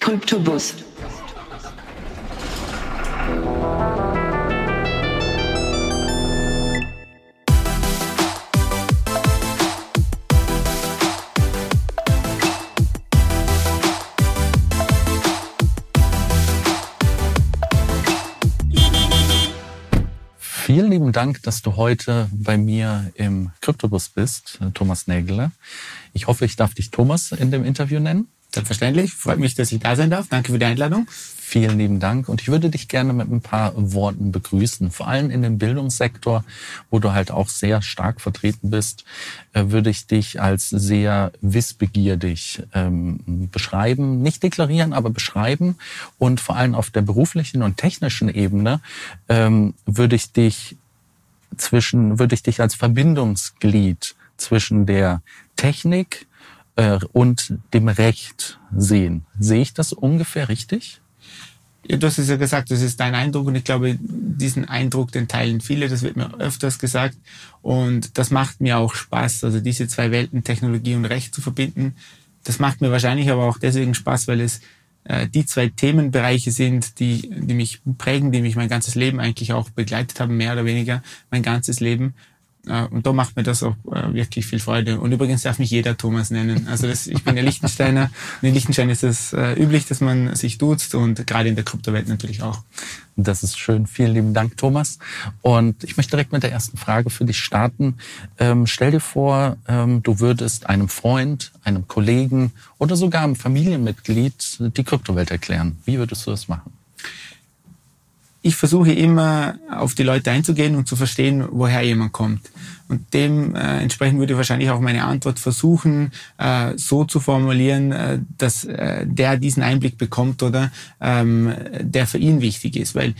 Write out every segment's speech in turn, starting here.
Kryptobus. Vielen lieben Dank, dass du heute bei mir im Kryptobus bist, Thomas Nägele. Ich hoffe, ich darf dich Thomas in dem Interview nennen. Selbstverständlich. Freut mich, dass ich da sein darf. Danke für die Einladung. Vielen lieben Dank. Und ich würde dich gerne mit ein paar Worten begrüßen. Vor allem in dem Bildungssektor, wo du halt auch sehr stark vertreten bist, äh, würde ich dich als sehr wissbegierig ähm, beschreiben. Nicht deklarieren, aber beschreiben. Und vor allem auf der beruflichen und technischen Ebene ähm, würde ich dich zwischen, würde ich dich als Verbindungsglied zwischen der Technik, äh, und dem Recht sehen. Sehe ich das ungefähr richtig? Ja, du hast es ja gesagt, das ist dein Eindruck und ich glaube, diesen Eindruck, den teilen viele, das wird mir öfters gesagt und das macht mir auch Spaß, also diese zwei Welten, Technologie und Recht zu verbinden. Das macht mir wahrscheinlich aber auch deswegen Spaß, weil es äh, die zwei Themenbereiche sind, die, die mich prägen, die mich mein ganzes Leben eigentlich auch begleitet haben, mehr oder weniger mein ganzes Leben. Und da macht mir das auch äh, wirklich viel Freude. Und übrigens darf mich jeder Thomas nennen. Also das, ich bin ja Lichtensteiner. Und in Liechtenstein ist es äh, üblich, dass man sich duzt und gerade in der Kryptowelt natürlich auch. Das ist schön. Vielen lieben Dank, Thomas. Und ich möchte direkt mit der ersten Frage für dich starten. Ähm, stell dir vor, ähm, du würdest einem Freund, einem Kollegen oder sogar einem Familienmitglied die Kryptowelt erklären. Wie würdest du das machen? Ich versuche immer auf die Leute einzugehen und zu verstehen, woher jemand kommt. Und dementsprechend äh, würde ich wahrscheinlich auch meine Antwort versuchen, äh, so zu formulieren, äh, dass der diesen Einblick bekommt oder ähm, der für ihn wichtig ist. Weil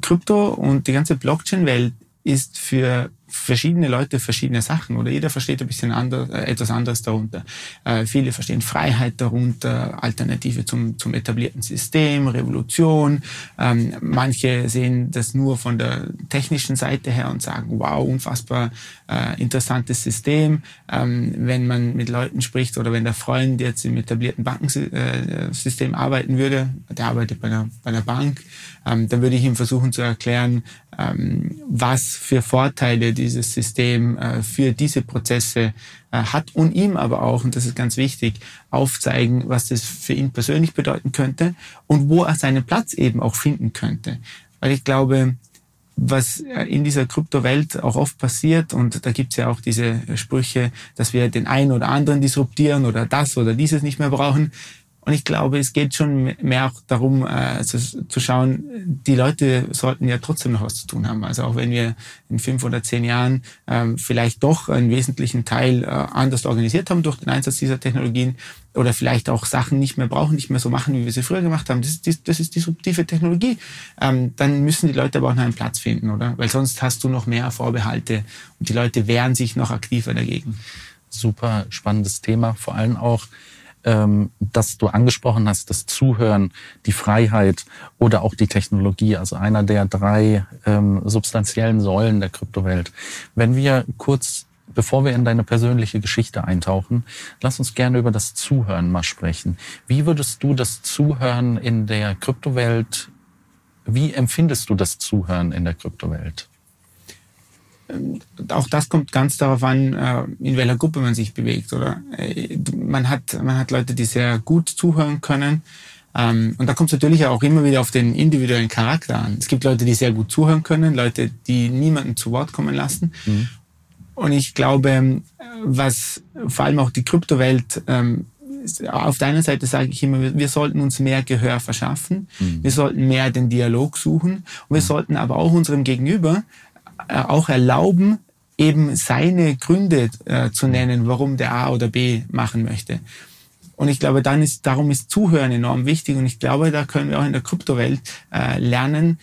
Krypto und die ganze Blockchain-Welt ist für verschiedene Leute verschiedene Sachen oder jeder versteht ein bisschen anders, äh, etwas anderes darunter. Äh, viele verstehen Freiheit darunter, Alternative zum, zum etablierten System, Revolution. Ähm, manche sehen das nur von der technischen Seite her und sagen, wow, unfassbar äh, interessantes System. Ähm, wenn man mit Leuten spricht oder wenn der Freund jetzt im etablierten Bankensystem arbeiten würde, der arbeitet bei einer, bei einer Bank, ähm, dann würde ich ihm versuchen zu erklären, ähm, was für Vorteile dieses System äh, für diese Prozesse äh, hat und ihm aber auch, und das ist ganz wichtig, aufzeigen, was das für ihn persönlich bedeuten könnte und wo er seinen Platz eben auch finden könnte. Weil ich glaube, was in dieser Kryptowelt auch oft passiert, und da gibt's ja auch diese Sprüche, dass wir den einen oder anderen disruptieren oder das oder dieses nicht mehr brauchen. Und ich glaube, es geht schon mehr auch darum, äh, zu, zu, schauen, die Leute sollten ja trotzdem noch was zu tun haben. Also auch wenn wir in fünf oder zehn Jahren ähm, vielleicht doch einen wesentlichen Teil äh, anders organisiert haben durch den Einsatz dieser Technologien oder vielleicht auch Sachen nicht mehr brauchen, nicht mehr so machen, wie wir sie früher gemacht haben. Das ist, das ist disruptive Technologie. Ähm, dann müssen die Leute aber auch noch einen Platz finden, oder? Weil sonst hast du noch mehr Vorbehalte und die Leute wehren sich noch aktiver dagegen. Super spannendes Thema, vor allem auch ähm, dass du angesprochen hast, das Zuhören, die Freiheit oder auch die Technologie, also einer der drei ähm, substanziellen Säulen der Kryptowelt. Wenn wir kurz Bevor wir in deine persönliche Geschichte eintauchen, lass uns gerne über das Zuhören mal sprechen. Wie würdest du das Zuhören in der Kryptowelt, wie empfindest du das Zuhören in der Kryptowelt? Ähm, auch das kommt ganz darauf an, äh, in welcher Gruppe man sich bewegt, oder? Äh, man hat, man hat Leute, die sehr gut zuhören können. Ähm, und da kommt es natürlich auch immer wieder auf den individuellen Charakter an. Es gibt Leute, die sehr gut zuhören können, Leute, die niemanden zu Wort kommen lassen. Mhm. Und ich glaube, was vor allem auch die Kryptowelt ähm, auf der einen Seite sage ich immer, wir sollten uns mehr Gehör verschaffen, mhm. wir sollten mehr den Dialog suchen und wir mhm. sollten aber auch unserem Gegenüber auch erlauben, eben seine Gründe äh, zu nennen, warum der A oder B machen möchte. Und ich glaube, dann ist, darum ist Zuhören enorm wichtig. Und ich glaube, da können wir auch in der Kryptowelt äh, lernen,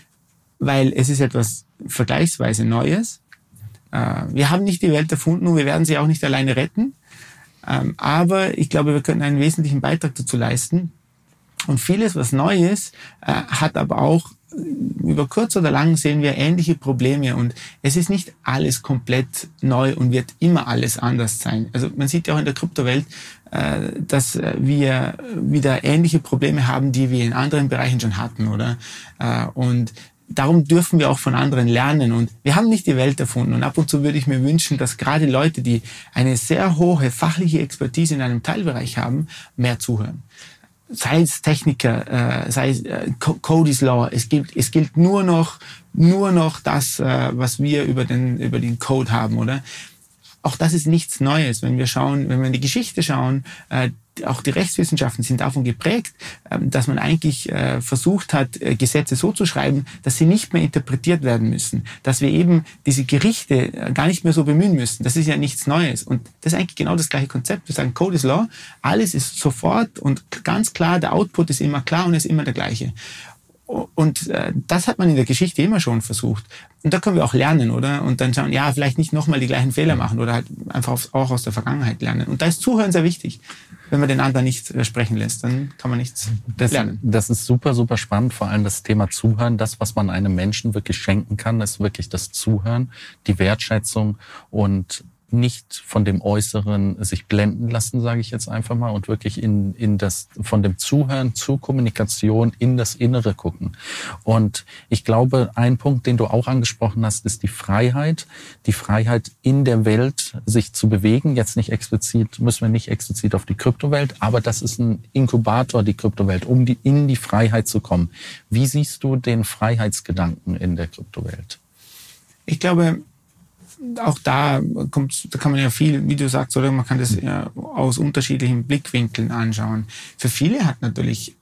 weil es ist etwas vergleichsweise Neues. Äh, wir haben nicht die Welt erfunden und wir werden sie auch nicht alleine retten. Ähm, aber ich glaube, wir können einen wesentlichen Beitrag dazu leisten, Und vieles, was neu ist, äh, hat aber auch über kurz oder lang sehen wir ähnliche Probleme und es ist nicht alles komplett neu und wird immer alles anders sein. Also man sieht ja auch in der Kryptowelt, äh, dass wir wieder ähnliche Probleme haben, die wir in anderen Bereichen schon hatten, oder? Äh, und darum dürfen wir auch von anderen lernen und wir haben nicht die Welt erfunden und ab und zu würde ich mir wünschen, dass gerade Leute, die eine sehr hohe fachliche Expertise in einem Teilbereich haben, mehr zuhören sei es Techniker, äh, sei es äh, Cody's Law, es gilt, es gilt nur noch, nur noch das, äh, was wir über den, über den Code haben, oder? Auch das ist nichts Neues. Wenn wir schauen, wenn wir in die Geschichte schauen, äh, auch die Rechtswissenschaften sind davon geprägt, ähm, dass man eigentlich äh, versucht hat, äh, Gesetze so zu schreiben, dass sie nicht mehr interpretiert werden müssen, dass wir eben diese Gerichte äh, gar nicht mehr so bemühen müssen. Das ist ja nichts Neues. Und das ist eigentlich genau das gleiche Konzept. Wir sagen, Code is Law, alles ist sofort und ganz klar, der Output ist immer klar und ist immer der gleiche. Und äh, das hat man in der Geschichte immer schon versucht. Und da können wir auch lernen, oder? Und dann schauen, ja, vielleicht nicht nochmal die gleichen Fehler machen oder halt einfach auch aus der Vergangenheit lernen. Und da ist Zuhören sehr wichtig. Wenn man den anderen nicht äh, sprechen lässt, dann kann man nichts das, lernen. Das ist super, super spannend. Vor allem das Thema Zuhören. Das, was man einem Menschen wirklich schenken kann, ist wirklich das Zuhören, die Wertschätzung und nicht von dem Äußeren sich blenden lassen, sage ich jetzt einfach mal, und wirklich in, in das, von dem Zuhören zur Kommunikation in das Innere gucken. Und ich glaube, ein Punkt, den du auch angesprochen hast, ist die Freiheit. Die Freiheit in der Welt, sich zu bewegen. Jetzt nicht explizit, müssen wir nicht explizit auf die Kryptowelt, aber das ist ein Inkubator, die Kryptowelt, um die, in die Freiheit zu kommen. Wie siehst du den Freiheitsgedanken in der Kryptowelt? Ich glaube, auch da kommt, da kann man ja viel, wie du sagst, oder man kann das ja aus unterschiedlichen Blickwinkeln anschauen. Für viele hat natürlich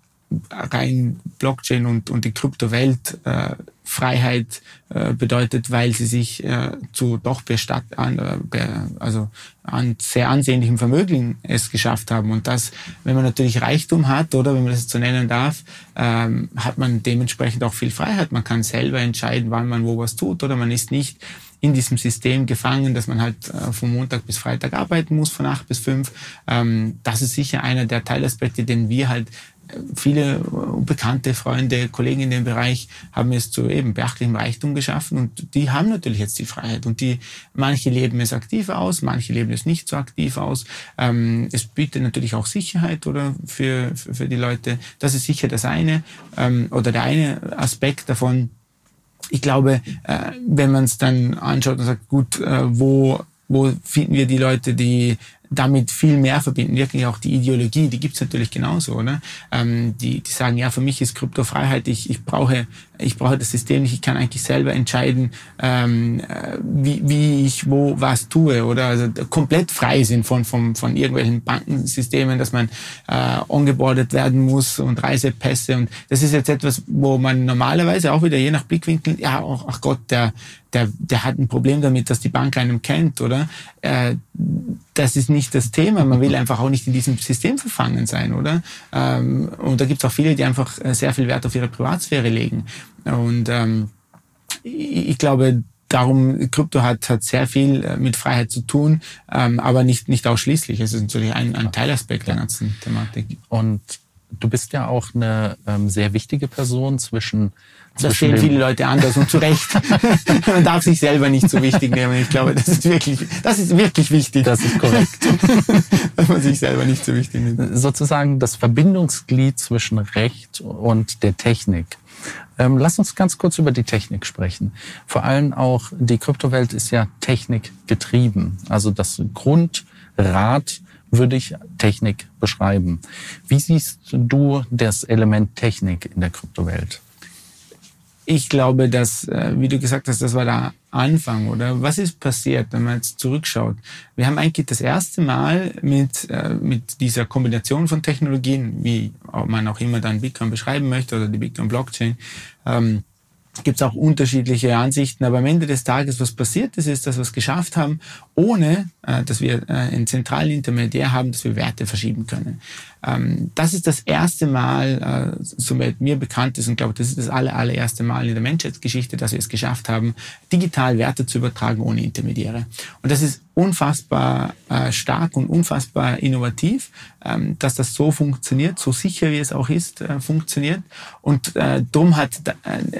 rein Blockchain und, und die Kryptowelt äh, Freiheit äh, bedeutet, weil sie sich äh, zu doch bestatt, an, äh, also an sehr ansehnlichem Vermögen es geschafft haben. Und das, wenn man natürlich Reichtum hat, oder wenn man das so nennen darf, ähm, hat man dementsprechend auch viel Freiheit. Man kann selber entscheiden, wann man wo was tut, oder man ist nicht in diesem System gefangen, dass man halt äh, von Montag bis Freitag arbeiten muss, von acht bis fünf. Ähm, das ist sicher einer der Teilaspekte, den wir halt äh, viele bekannte Freunde, Kollegen in dem Bereich haben es zu eben beachtlichem Reichtum geschaffen und die haben natürlich jetzt die Freiheit und die manche leben es aktiv aus, manche leben es nicht so aktiv aus. Ähm, es bietet natürlich auch Sicherheit oder für, für, für die Leute. Das ist sicher das eine ähm, oder der eine Aspekt davon ich glaube, äh, wenn man es dann anschaut und sagt, gut, äh, wo, wo finden wir die Leute, die damit viel mehr verbinden, wirklich auch die Ideologie, die gibt's natürlich genauso, oder? Ähm, die, die sagen, ja, für mich ist Kryptofreiheit, ich, ich brauche ich brauche das System nicht, ich kann eigentlich selber entscheiden, ähm, äh, wie, wie ich wo was tue oder also komplett frei sind von, von, von irgendwelchen Bankensystemen, dass man äh, ongeboardet werden muss und Reisepässe und das ist jetzt etwas, wo man normalerweise auch wieder je nach Blickwinkel, ja, ach, ach Gott, der, der, der hat ein Problem damit, dass die Bank einem kennt, oder? Äh, das ist nicht das Thema. Man will einfach auch nicht in diesem System verfangen sein, oder? Ähm, und da gibt es auch viele, die einfach äh, sehr viel Wert auf ihre Privatsphäre legen. Und ähm, ich, ich glaube, darum, Krypto hat, hat sehr viel äh, mit Freiheit zu tun, ähm, aber nicht, nicht ausschließlich. Es ist natürlich ein, ein Teilaspekt der ganzen Thematik. Und du bist ja auch eine ähm, sehr wichtige Person zwischen das sehen viele Leute anders und zu Recht. Man darf sich selber nicht so wichtig nehmen. Ich glaube, das ist wirklich, das ist wirklich wichtig. Das ist korrekt. Dass man sich selber nicht so wichtig nimmt. Sozusagen das Verbindungsglied zwischen Recht und der Technik. Ähm, lass uns ganz kurz über die Technik sprechen. Vor allem auch die Kryptowelt ist ja Technik getrieben. Also das Grundrad würde ich Technik beschreiben. Wie siehst du das Element Technik in der Kryptowelt? Ich glaube, dass, äh, wie du gesagt hast, das war der Anfang, oder? Was ist passiert, wenn man jetzt zurückschaut? Wir haben eigentlich das erste Mal mit, äh, mit dieser Kombination von Technologien, wie man auch immer dann Bitcoin beschreiben möchte oder die Bitcoin-Blockchain, ähm, gibt es auch unterschiedliche Ansichten, aber am Ende des Tages, was passiert ist, ist, dass wir es geschafft haben, ohne äh, dass wir äh, einen zentralen Intermediär haben, dass wir Werte verschieben können. Ähm, das ist das erste Mal, äh, soweit mir bekannt ist, und glaube, das ist das aller, allererste Mal in der Menschheitsgeschichte, dass wir es geschafft haben, digital Werte zu übertragen ohne Intermediäre. Und das ist unfassbar äh, stark und unfassbar innovativ, ähm, dass das so funktioniert, so sicher wie es auch ist, äh, funktioniert. Und äh, drum hat äh,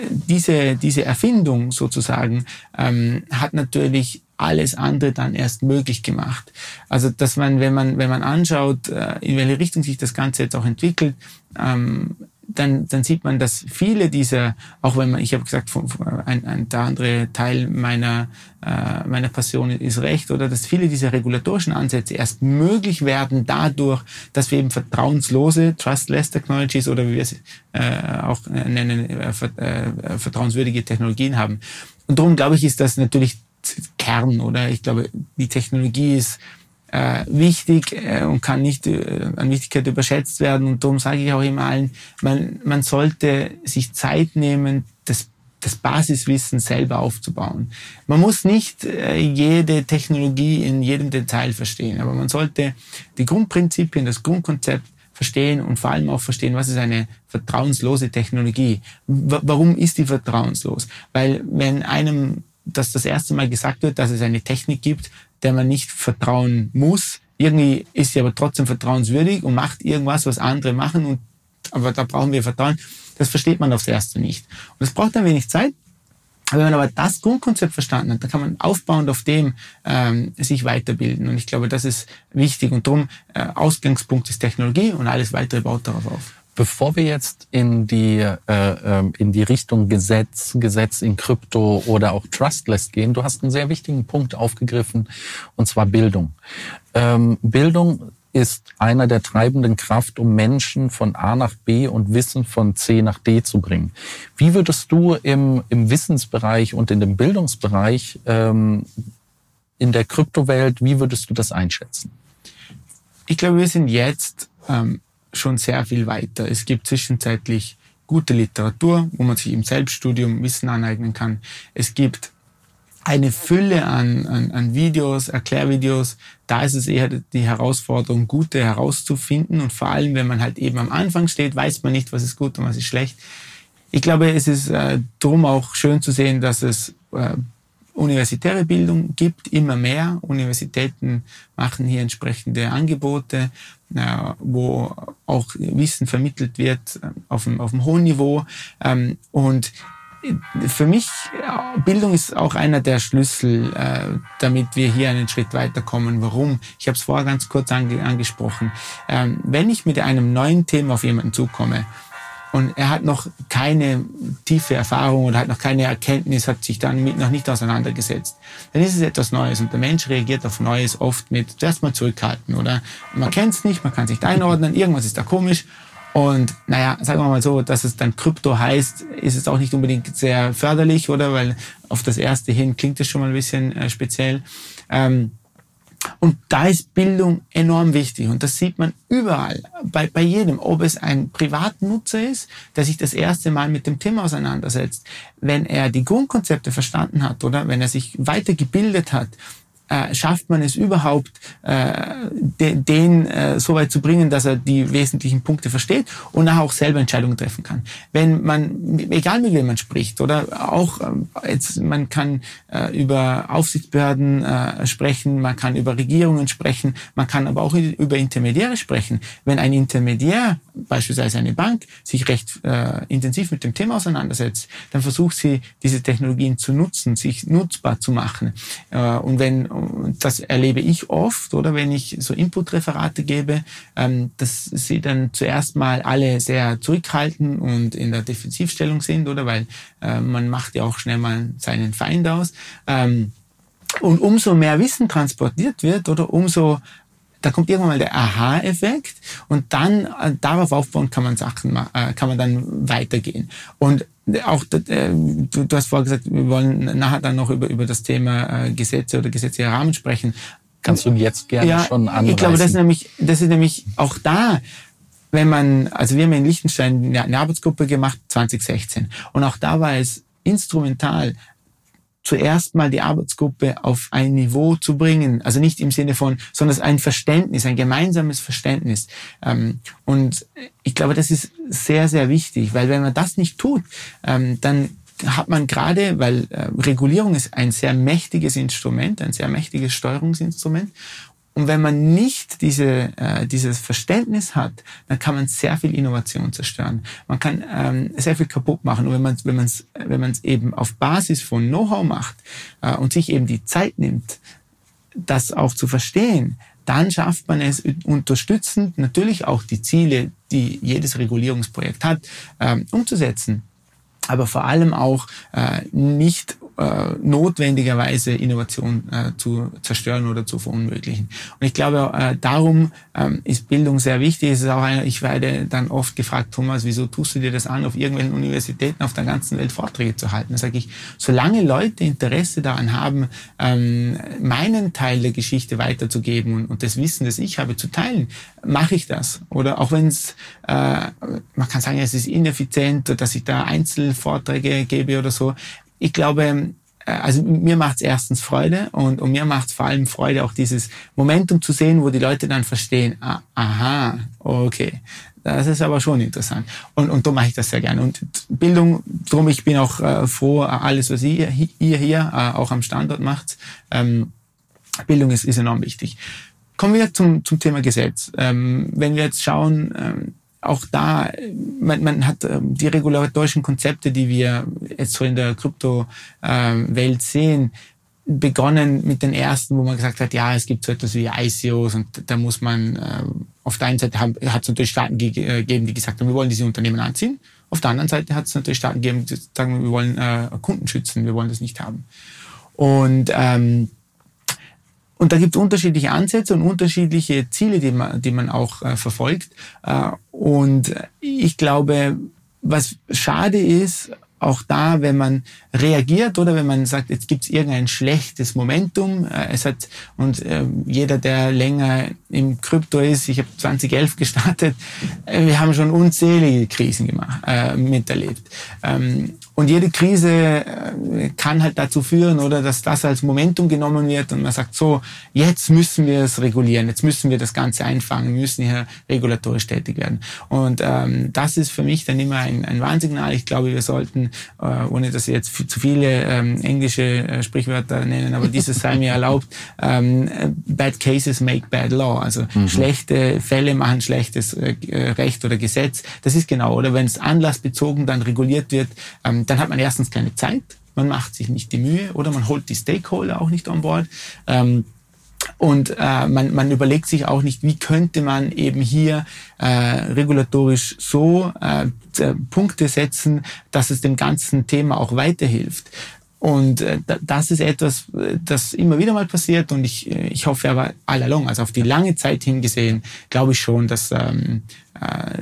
diese, diese Erfindung sozusagen, ähm, hat natürlich alles andere dann erst möglich gemacht. Also dass man, wenn man, wenn man anschaut, äh, in welche Richtung sich das Ganze jetzt auch entwickelt, ähm, dann, dann sieht man, dass viele dieser, auch wenn man, ich habe gesagt, ein, ein der andere Teil meiner, äh, meiner Passion ist Recht, oder dass viele dieser regulatorischen Ansätze erst möglich werden dadurch, dass wir eben vertrauenslose, trustless Technologies oder wie wir es äh, auch nennen, äh, äh, vertrauenswürdige Technologien haben. Und darum glaube ich, ist das natürlich Kern, oder? Ich glaube, die Technologie ist äh, wichtig äh, und kann nicht äh, an Wichtigkeit überschätzt werden. Und darum sage ich auch immer allen, man, man sollte sich Zeit nehmen, das, das Basiswissen selber aufzubauen. Man muss nicht äh, jede Technologie in jedem Detail verstehen, aber man sollte die Grundprinzipien, das Grundkonzept verstehen und vor allem auch verstehen, was ist eine vertrauenslose Technologie. Warum ist die vertrauenslos? Weil wenn einem das das erste Mal gesagt wird, dass es eine Technik gibt, der man nicht vertrauen muss. Irgendwie ist sie aber trotzdem vertrauenswürdig und macht irgendwas, was andere machen. Und, aber da brauchen wir Vertrauen. Das versteht man aufs Erste nicht. Und es braucht ein wenig Zeit. Wenn man aber das Grundkonzept verstanden hat, dann kann man aufbauend auf dem ähm, sich weiterbilden. Und ich glaube, das ist wichtig. Und darum, äh, Ausgangspunkt ist Technologie und alles weitere baut darauf auf. Bevor wir jetzt in die, äh, ähm, in die Richtung Gesetz, Gesetz in Krypto oder auch Trustless gehen, du hast einen sehr wichtigen Punkt aufgegriffen, und zwar Bildung. Ähm, Bildung ist einer der treibenden Kraft, um Menschen von A nach B und Wissen von C nach D zu bringen. Wie würdest du im, im Wissensbereich und in dem Bildungsbereich ähm, in der Kryptowelt, wie würdest du das einschätzen? Ich glaube, wir sind jetzt ähm, schon sehr viel weiter. Es gibt zwischenzeitlich gute Literatur, wo man sich im Selbststudium Wissen aneignen kann. Es gibt eine Fülle an, an, an Videos, Erklärvideos. Da ist es eher die Herausforderung, gute herauszufinden. Und vor allem, wenn man halt eben am Anfang steht, weiß man nicht, was ist gut und was ist schlecht. Ich glaube, es ist äh, drum auch schön zu sehen, dass es äh, universitäre Bildung gibt, immer mehr. Universitäten machen hier entsprechende Angebote, äh, wo auch Wissen vermittelt wird äh, auf einem, auf einem hohen Niveau. Ähm, und für mich, Bildung ist auch einer der Schlüssel, äh, damit wir hier einen Schritt weiterkommen. Warum? Ich habe es vorher ganz kurz angesprochen. Ähm, wenn ich mit einem neuen Thema auf jemanden zukomme, und er hat noch keine tiefe Erfahrung oder hat noch keine Erkenntnis, hat sich damit noch nicht auseinandergesetzt. Dann ist es etwas Neues und der Mensch reagiert auf Neues oft mit zuerst mal zurückhalten oder man kennt es nicht, man kann sich einordnen, irgendwas ist da komisch und naja, sagen wir mal so, dass es dann Krypto heißt, ist es auch nicht unbedingt sehr förderlich, oder? Weil auf das erste hin klingt es schon mal ein bisschen äh, speziell. Ähm, und da ist Bildung enorm wichtig. Und das sieht man überall, bei, bei jedem. Ob es ein Privatnutzer ist, der sich das erste Mal mit dem Thema auseinandersetzt. Wenn er die Grundkonzepte verstanden hat oder wenn er sich weitergebildet hat, äh, schafft man es überhaupt, äh, den, den äh, so weit zu bringen, dass er die wesentlichen Punkte versteht und nachher auch selber Entscheidungen treffen kann. Wenn man, egal mit wem man spricht, oder auch äh, jetzt, man kann äh, über Aufsichtsbehörden äh, sprechen, man kann über Regierungen sprechen, man kann aber auch über Intermediäre sprechen. Wenn ein Intermediär, beispielsweise eine Bank, sich recht äh, intensiv mit dem Thema auseinandersetzt, dann versucht sie, diese Technologien zu nutzen, sich nutzbar zu machen. Äh, und wenn das erlebe ich oft, oder wenn ich so Input-Referate gebe, ähm, dass sie dann zuerst mal alle sehr zurückhalten und in der Defensivstellung sind, oder weil äh, man macht ja auch schnell mal seinen Feind aus. Ähm, und umso mehr Wissen transportiert wird, oder umso da kommt irgendwann mal der Aha-Effekt und dann äh, darauf aufbauen kann man Sachen, äh, kann man dann weitergehen. Und auch, äh, du, du hast vorher gesagt, wir wollen nachher dann noch über, über das Thema äh, Gesetze oder gesetzliche Rahmen sprechen. Kannst du jetzt gerne ja, schon anreißen? Ich glaube, das ist nämlich, das ist nämlich auch da, wenn man, also wir haben in Liechtenstein eine Arbeitsgruppe gemacht, 2016. Und auch da war es instrumental, zuerst mal die Arbeitsgruppe auf ein Niveau zu bringen. Also nicht im Sinne von, sondern ein Verständnis, ein gemeinsames Verständnis. Ähm, und ich glaube, das ist sehr, sehr wichtig, weil wenn man das nicht tut, ähm, dann hat man gerade, weil äh, Regulierung ist ein sehr mächtiges Instrument, ein sehr mächtiges Steuerungsinstrument. Und wenn man nicht diese, äh, dieses Verständnis hat, dann kann man sehr viel Innovation zerstören. Man kann ähm, sehr viel kaputt machen. Und wenn man es wenn man's, wenn man's eben auf Basis von Know-how macht äh, und sich eben die Zeit nimmt, das auch zu verstehen, dann schafft man es unterstützend natürlich auch die Ziele, die jedes Regulierungsprojekt hat, ähm, umzusetzen aber vor allem auch äh, nicht äh, notwendigerweise Innovation äh, zu zerstören oder zu verunmöglichen. Und ich glaube, äh, darum ähm, ist Bildung sehr wichtig. Es ist auch eine, ich werde dann oft gefragt, Thomas, wieso tust du dir das an, auf irgendwelchen Universitäten auf der ganzen Welt Vorträge zu halten? Da sage ich, solange Leute Interesse daran haben, ähm, meinen Teil der Geschichte weiterzugeben und, und das Wissen, das ich habe, zu teilen, mache ich das. Oder auch wenn es, äh, man kann sagen, es ist ineffizient, dass ich da Einzelvorträge gebe oder so ich glaube, äh, also mir macht es erstens Freude und, und mir macht es vor allem Freude, auch dieses Momentum zu sehen, wo die Leute dann verstehen, ah, aha, okay, das ist aber schon interessant. Und, und da mache ich das sehr gerne. Und Bildung, drum ich bin auch äh, froh, alles, was ihr, ihr hier äh, auch am Standort macht, ähm, Bildung ist, ist enorm wichtig. Kommen wir zum, zum Thema Gesetz. Ähm, wenn wir jetzt schauen, ähm, auch da, man, man hat ähm, die regulatorischen Konzepte, die wir jetzt so in der Krypto-Welt sehen, begonnen mit den ersten, wo man gesagt hat, ja, es gibt so etwas wie ICOs und da muss man, äh, auf der einen Seite hat es natürlich Staaten äh, gegeben, die gesagt haben, wir wollen diese Unternehmen anziehen. Auf der anderen Seite hat es natürlich Staaten gegeben, die sagen, wir wollen äh, Kunden schützen, wir wollen das nicht haben. Und ähm, und da gibt es unterschiedliche Ansätze und unterschiedliche Ziele, die man, die man auch äh, verfolgt. Äh, und ich glaube, was schade ist, auch da, wenn man reagiert oder wenn man sagt, jetzt gibt es irgendein schlechtes Momentum, äh, es hat und äh, jeder, der länger im Krypto ist, ich habe 2011 gestartet, äh, wir haben schon unzählige Krisen gemacht, äh, miterlebt. Ähm, und jede Krise äh, kann halt dazu führen, oder dass das als Momentum genommen wird und man sagt, so, jetzt müssen wir es regulieren, jetzt müssen wir das Ganze einfangen, müssen hier regulatorisch tätig werden. Und ähm, das ist für mich dann immer ein, ein Warnsignal. Ich glaube, wir sollten, äh, ohne dass ich jetzt zu viele ähm, englische äh, Sprichwörter nennen, aber dieses sei mir erlaubt, ähm, bad cases make bad law. Also mhm. schlechte Fälle machen schlechtes äh, Recht oder Gesetz. Das ist genau, oder wenn es anlassbezogen dann reguliert wird, ähm, dann hat man erstens keine Zeit, man macht sich nicht die Mühe oder man holt die Stakeholder auch nicht an Bord. Ähm, und äh, man, man überlegt sich auch nicht, wie könnte man eben hier äh, regulatorisch so äh, Punkte setzen, dass es dem ganzen Thema auch weiterhilft. Und äh, das ist etwas, das immer wieder mal passiert und ich, ich hoffe aber all along, also auf die lange Zeit hingesehen, glaube ich schon, dass ähm, äh,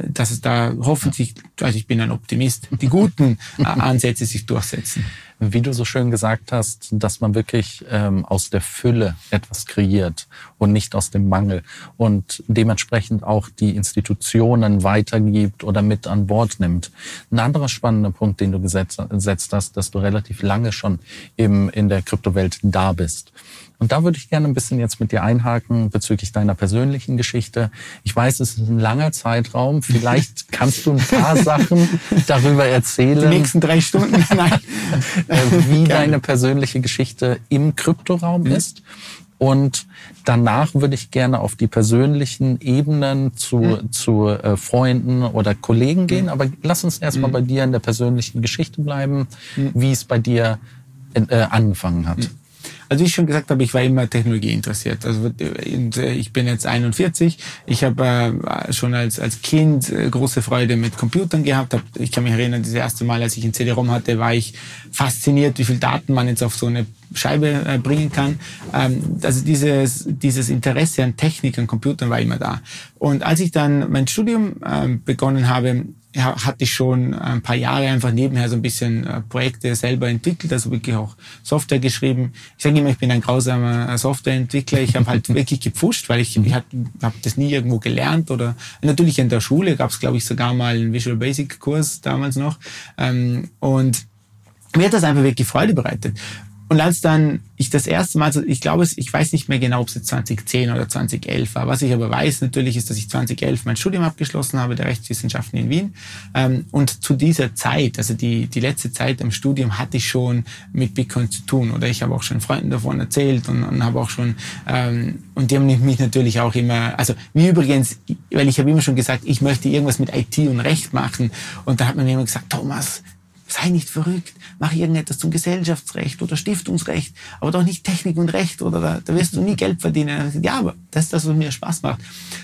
dass es da hoffentlich, also ich bin ein Optimist, die guten äh, Ansätze sich durchsetzen. Wie du so schön gesagt hast, dass man wirklich ähm, aus der Fülle etwas kreiert und nicht aus dem Mangel und dementsprechend auch die Institutionen weitergibt oder mit an Bord nimmt. Ein anderer spannender Punkt, den du gesetzt, gesetzt hast, dass du relativ lange schon im, in der Kryptowelt da bist. Und da würde ich gerne ein bisschen jetzt mit dir einhaken bezüglich deiner persönlichen Geschichte. Ich weiß, es ist ein langer Zeitraum. Vielleicht kannst du ein paar Sachen darüber erzählen. Die nächsten drei Stunden. Nein. Äh, wie deine persönliche Geschichte im Kryptoraum mhm. ist. Und danach würde ich gerne auf die persönlichen Ebenen zu, mhm. zu äh, Freunden oder Kollegen gehen. Mhm. Aber lass uns erstmal mhm. bei dir in der persönlichen Geschichte bleiben, mhm. wie es bei dir äh, angefangen hat. Also wie ich schon gesagt habe, ich war immer Technologie interessiert. Also äh, ich bin jetzt 41. Ich habe äh, schon als, als Kind äh, große Freude mit Computern gehabt. Ich kann mich erinnern, das erste Mal, als ich ein CD-ROM hatte, war ich fasziniert, wie viel Daten man jetzt auf so eine Scheibe bringen kann. Ähm, also dieses, dieses Interesse an Technik, an Computern war immer da. Und als ich dann mein Studium ähm, begonnen habe, hatte ich schon ein paar Jahre einfach nebenher so ein bisschen äh, Projekte selber entwickelt, also wirklich auch Software geschrieben. Ich sage immer, ich bin ein grausamer äh, Softwareentwickler. Ich habe halt wirklich gepfuscht, weil ich, ich habe das nie irgendwo gelernt oder natürlich in der Schule gab es, glaube ich, sogar mal einen Visual Basic Kurs damals noch. Ähm, und mir hat das einfach wirklich Freude bereitet. Und als dann ich das erste Mal, also ich glaube, ich weiß nicht mehr genau, ob es jetzt 2010 oder 2011 war. Was ich aber weiß natürlich ist, dass ich 2011 mein Studium abgeschlossen habe, der Rechtswissenschaften in Wien. Ähm, und zu dieser Zeit, also die, die letzte Zeit im Studium, hatte ich schon mit Bitcoin zu tun. Oder ich habe auch schon Freunden davon erzählt und, und habe auch schon, ähm, und die haben mich natürlich auch immer, also wie übrigens, weil ich habe immer schon gesagt, ich möchte irgendwas mit IT und Recht machen. Und da hat man mir immer gesagt, Thomas, sei nicht verrückt, mach irgendetwas zum Gesellschaftsrecht oder Stiftungsrecht, aber doch nicht Technik und Recht oder da, da wirst du nie Geld verdienen. Ja, aber das ist das, was mir Spaß macht.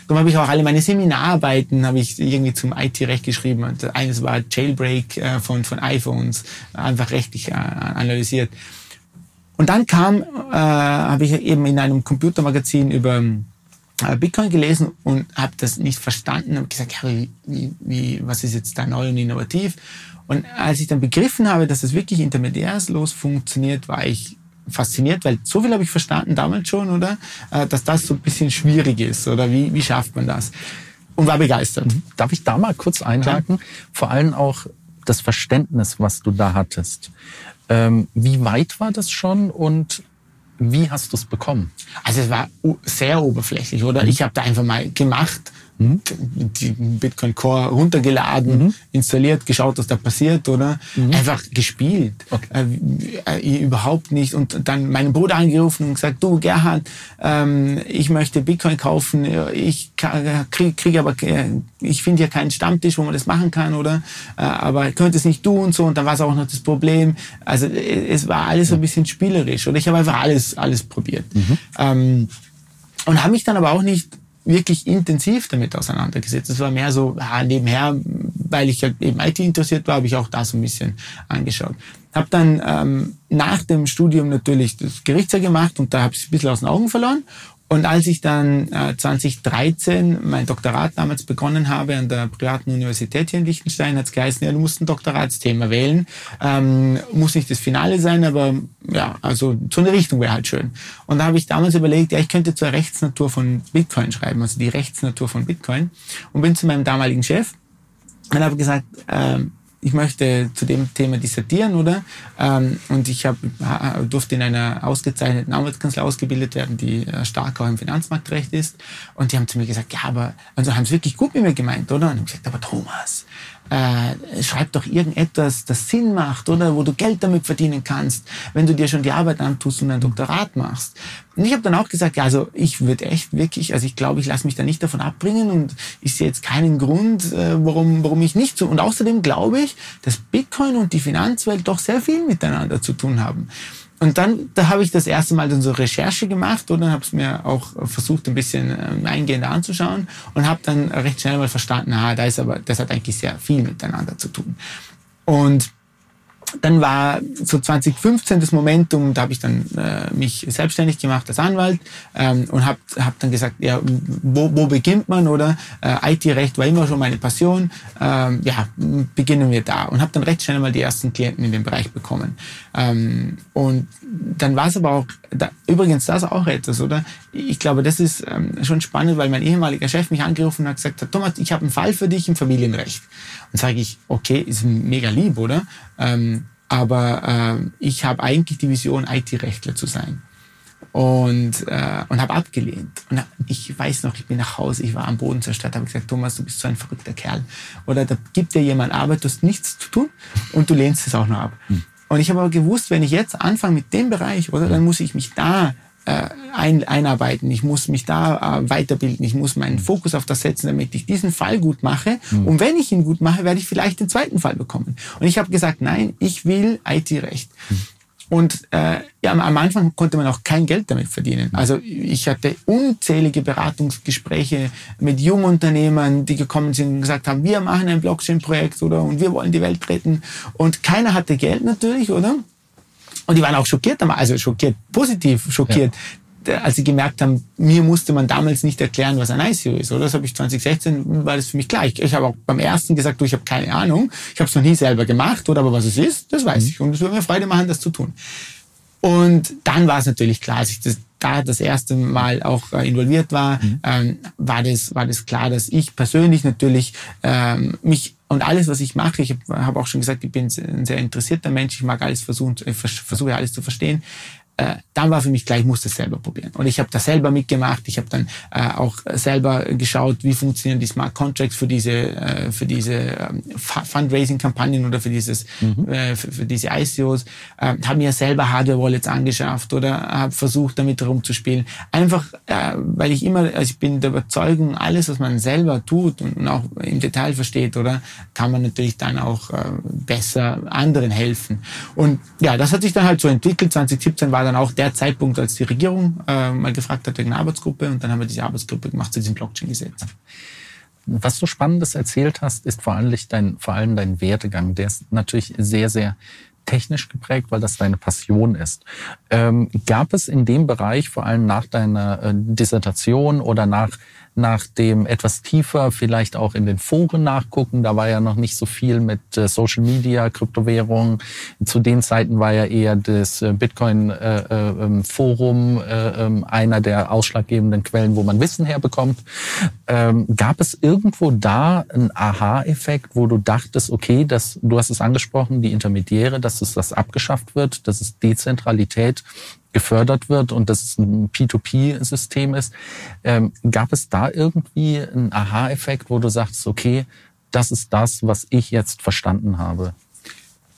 Darum habe ich auch alle meine Seminararbeiten habe ich irgendwie zum IT-Recht geschrieben. Und eines war Jailbreak äh, von, von iPhones, einfach rechtlich äh, analysiert. Und dann kam, äh, habe ich eben in einem Computermagazin über äh, Bitcoin gelesen und habe das nicht verstanden, habe gesagt, ja, wie, wie, was ist jetzt da neu und innovativ? Und als ich dann begriffen habe, dass es wirklich intermediärslos funktioniert, war ich fasziniert, weil so viel habe ich verstanden damals schon, oder? Äh, dass das so ein bisschen schwierig ist, oder wie, wie schafft man das? Und war begeistert. Mhm. Darf ich da mal kurz einhaken? Klar. Vor allem auch das Verständnis, was du da hattest. Ähm, wie weit war das schon und wie hast du es bekommen? Also es war sehr oberflächlich, oder? Mhm. Ich habe da einfach mal gemacht mhm. die Bitcoin Core runtergeladen, mhm. installiert, geschaut, was da passiert, oder? Mhm. Einfach gespielt. Okay. Äh, äh, überhaupt nicht. Und dann meinen Bruder angerufen und gesagt, du Gerhard, ähm, ich möchte Bitcoin kaufen, ich kriege krieg aber, äh, ich finde ja keinen Stammtisch, wo man das machen kann, oder? Äh, aber könnte es nicht du und so. Und dann war es auch noch das Problem. Also äh, es war alles so ein bisschen spielerisch. Oder ich habe einfach alles, alles probiert. Mhm. Ähm, und habe mich dann aber auch nicht wirklich intensiv damit auseinandergesetzt. Es war mehr so ja, nebenher, weil ich halt eben IT interessiert war, habe ich auch das ein bisschen angeschaut. Habe dann ähm, nach dem Studium natürlich das Gerichtsjahr gemacht und da habe ich ein bisschen aus den Augen verloren und als ich dann äh, 2013 mein Doktorat damals begonnen habe an der privaten Universität hier in Liechtenstein, hat es geheißen, ja, du musst ein Doktoratsthema wählen. Ähm, muss nicht das Finale sein, aber ja, also so eine Richtung wäre halt schön. Und da habe ich damals überlegt, ja, ich könnte zur Rechtsnatur von Bitcoin schreiben, also die Rechtsnatur von Bitcoin. Und bin zu meinem damaligen Chef und habe gesagt, ähm, ich möchte zu dem Thema dissertieren, oder? Ähm, und ich hab, durfte in einer ausgezeichneten Anwaltskanzlei ausgebildet werden, die äh, stark auch im Finanzmarktrecht ist. Und die haben zu mir gesagt, ja, aber, also haben es wirklich gut mit mir gemeint, oder? Und ich gesagt, aber Thomas, äh, schreib doch irgendetwas, das Sinn macht, oder wo du Geld damit verdienen kannst, wenn du dir schon die Arbeit antust und ein Doktorat machst. Und ich habe dann auch gesagt, ja, also ich würde echt wirklich, also ich glaube, ich lasse mich da nicht davon abbringen und ich sehe jetzt keinen Grund, äh, warum, warum ich nicht so. Und außerdem glaube ich, dass Bitcoin und die Finanzwelt doch sehr viel miteinander zu tun haben. Und dann, da habe ich das erste Mal dann so Recherche gemacht und dann habe es mir auch versucht, ein bisschen ähm, eingehender anzuschauen und habe dann recht schnell mal verstanden, ah, da ist aber, das hat eigentlich sehr viel miteinander zu tun. Und dann war so 2015 das Momentum, da habe ich dann äh, mich selbstständig gemacht als Anwalt ähm, und habe hab dann gesagt, ja, wo, wo beginnt man oder? Äh, IT-Recht war immer schon meine Passion, ähm, ja, beginnen wir da. Und habe dann recht schnell mal die ersten Klienten in dem Bereich bekommen. Ähm, und dann war es aber auch, da, übrigens das auch etwas, oder? Ich glaube, das ist ähm, schon spannend, weil mein ehemaliger Chef mich angerufen hat gesagt hat, Thomas, ich habe einen Fall für dich im Familienrecht. Und sage ich, okay, ist mega lieb, oder? Ähm, aber äh, ich habe eigentlich die Vision, IT-Rechtler zu sein. Und, äh, und habe abgelehnt. Und ich weiß noch, ich bin nach Hause, ich war am Boden zerstört, habe gesagt, Thomas, du bist so ein verrückter Kerl. Oder da gibt dir jemand Arbeit, du hast nichts zu tun und du lehnst es auch noch ab. Hm. Und ich habe aber gewusst, wenn ich jetzt anfange mit dem Bereich, oder, dann muss ich mich da äh, ein, einarbeiten, ich muss mich da äh, weiterbilden, ich muss meinen Fokus auf das setzen, damit ich diesen Fall gut mache. Mhm. Und wenn ich ihn gut mache, werde ich vielleicht den zweiten Fall bekommen. Und ich habe gesagt, nein, ich will IT-Recht. Mhm. Und äh, ja, am Anfang konnte man auch kein Geld damit verdienen. Mhm. Also ich hatte unzählige Beratungsgespräche mit Jungunternehmern, die gekommen sind und gesagt haben, wir machen ein Blockchain-Projekt oder und wir wollen die Welt retten. Und keiner hatte Geld natürlich, oder? Und die waren auch schockiert, also schockiert, positiv schockiert, ja. Als sie gemerkt haben, mir musste man damals nicht erklären, was ein ICO ist. Oder das habe ich 2016, war das für mich klar. Ich, ich habe auch beim ersten gesagt, du, ich habe keine Ahnung, ich habe es noch nie selber gemacht, oder aber was es ist, das weiß mhm. ich. Und es würde mir Freude machen, das zu tun. Und dann war es natürlich klar, als ich das, da das erste Mal auch äh, involviert war, mhm. ähm, war, das, war das klar, dass ich persönlich natürlich ähm, mich und alles, was ich mache, ich habe hab auch schon gesagt, ich bin ein sehr interessierter Mensch, ich mag alles versuchen, ich versuche alles zu verstehen äh, dann war für mich klar, ich muss das selber probieren. Und ich habe das selber mitgemacht. Ich habe dann äh, auch selber geschaut, wie funktionieren die Smart Contracts für diese äh, für diese ähm, Fundraising-Kampagnen oder für dieses mhm. äh, für, für, diese ICOs. Äh, habe mir selber Hardware-Wallets angeschafft oder habe versucht, damit herumzuspielen. Einfach, äh, weil ich immer, also ich bin der Überzeugung, alles, was man selber tut und, und auch im Detail versteht, oder kann man natürlich dann auch äh, besser anderen helfen. Und ja, das hat sich dann halt so entwickelt. 2017 war dann auch der Zeitpunkt, als die Regierung äh, mal gefragt hat wegen einer Arbeitsgruppe und dann haben wir diese Arbeitsgruppe gemacht zu diesem Blockchain-Gesetz. Was du Spannendes erzählt hast, ist vor allem dein, vor allem dein Werdegang. Der ist natürlich sehr, sehr technisch geprägt, weil das deine Passion ist. Ähm, gab es in dem Bereich, vor allem nach deiner äh, Dissertation oder nach nach dem etwas tiefer vielleicht auch in den Foren nachgucken. Da war ja noch nicht so viel mit äh, Social Media, Kryptowährungen. Zu den Zeiten war ja eher das äh, Bitcoin-Forum äh, ähm, einer der ausschlaggebenden Quellen, wo man Wissen herbekommt. Ähm, gab es irgendwo da einen Aha-Effekt, wo du dachtest, okay, das, du hast es angesprochen, die Intermediäre, dass es das abgeschafft wird, dass es Dezentralität gefördert wird und dass es ein P2P-System ist. Ähm, gab es da irgendwie einen Aha-Effekt, wo du sagst, okay, das ist das, was ich jetzt verstanden habe?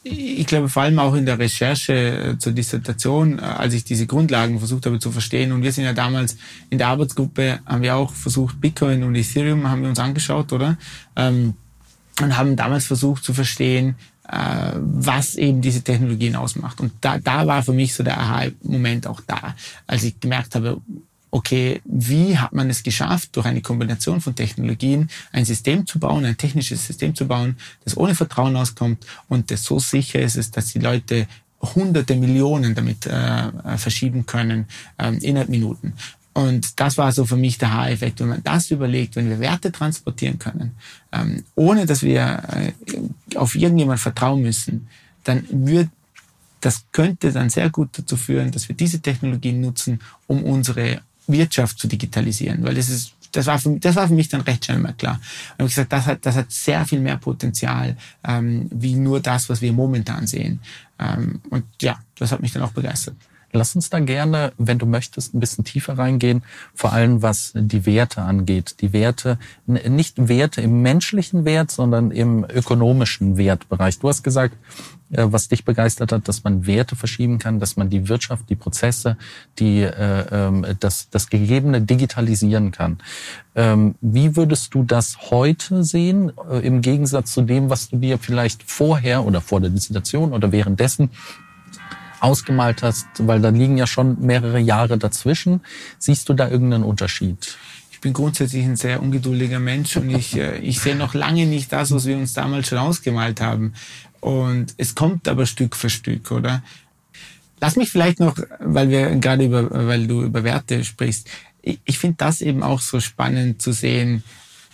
Ich glaube vor allem auch in der Recherche äh, zur Dissertation, äh, als ich diese Grundlagen versucht habe zu verstehen. Und wir sind ja damals in der Arbeitsgruppe, haben wir auch versucht, Bitcoin und Ethereum haben wir uns angeschaut, oder? Ähm, und haben damals versucht zu verstehen, was eben diese Technologien ausmacht. Und da, da war für mich so der Aha-Moment auch da, als ich gemerkt habe, okay, wie hat man es geschafft, durch eine Kombination von Technologien ein System zu bauen, ein technisches System zu bauen, das ohne Vertrauen auskommt und das so sicher ist, dass die Leute hunderte Millionen damit äh, verschieben können äh, innerhalb Minuten. Und das war so für mich der Haareffekt. Wenn man das überlegt, wenn wir Werte transportieren können, ähm, ohne dass wir äh, auf irgendjemand vertrauen müssen, dann wird das könnte dann sehr gut dazu führen, dass wir diese Technologien nutzen, um unsere Wirtschaft zu digitalisieren. Weil das ist, das war für, das war für mich dann recht schnell mal klar. Und ich gesagt, das hat, das hat sehr viel mehr Potenzial, ähm, wie nur das, was wir momentan sehen. Ähm, und ja, das hat mich dann auch begeistert. Lass uns da gerne, wenn du möchtest, ein bisschen tiefer reingehen, vor allem was die Werte angeht. Die Werte, nicht Werte im menschlichen Wert, sondern im ökonomischen Wertbereich. Du hast gesagt, äh, was dich begeistert hat, dass man Werte verschieben kann, dass man die Wirtschaft, die Prozesse, die, äh, ähm, das, das Gegebene digitalisieren kann. Ähm, wie würdest du das heute sehen, äh, im Gegensatz zu dem, was du dir vielleicht vorher oder vor der Dissertation oder währenddessen ausgemalt hast, weil da liegen ja schon mehrere Jahre dazwischen. Siehst du da irgendeinen Unterschied? Ich bin grundsätzlich ein sehr ungeduldiger Mensch und ich, äh, ich sehe noch lange nicht das, was wir uns damals schon ausgemalt haben. Und es kommt aber Stück für Stück, oder? Lass mich vielleicht noch, weil wir gerade über, weil du über Werte sprichst, ich, ich finde das eben auch so spannend zu sehen,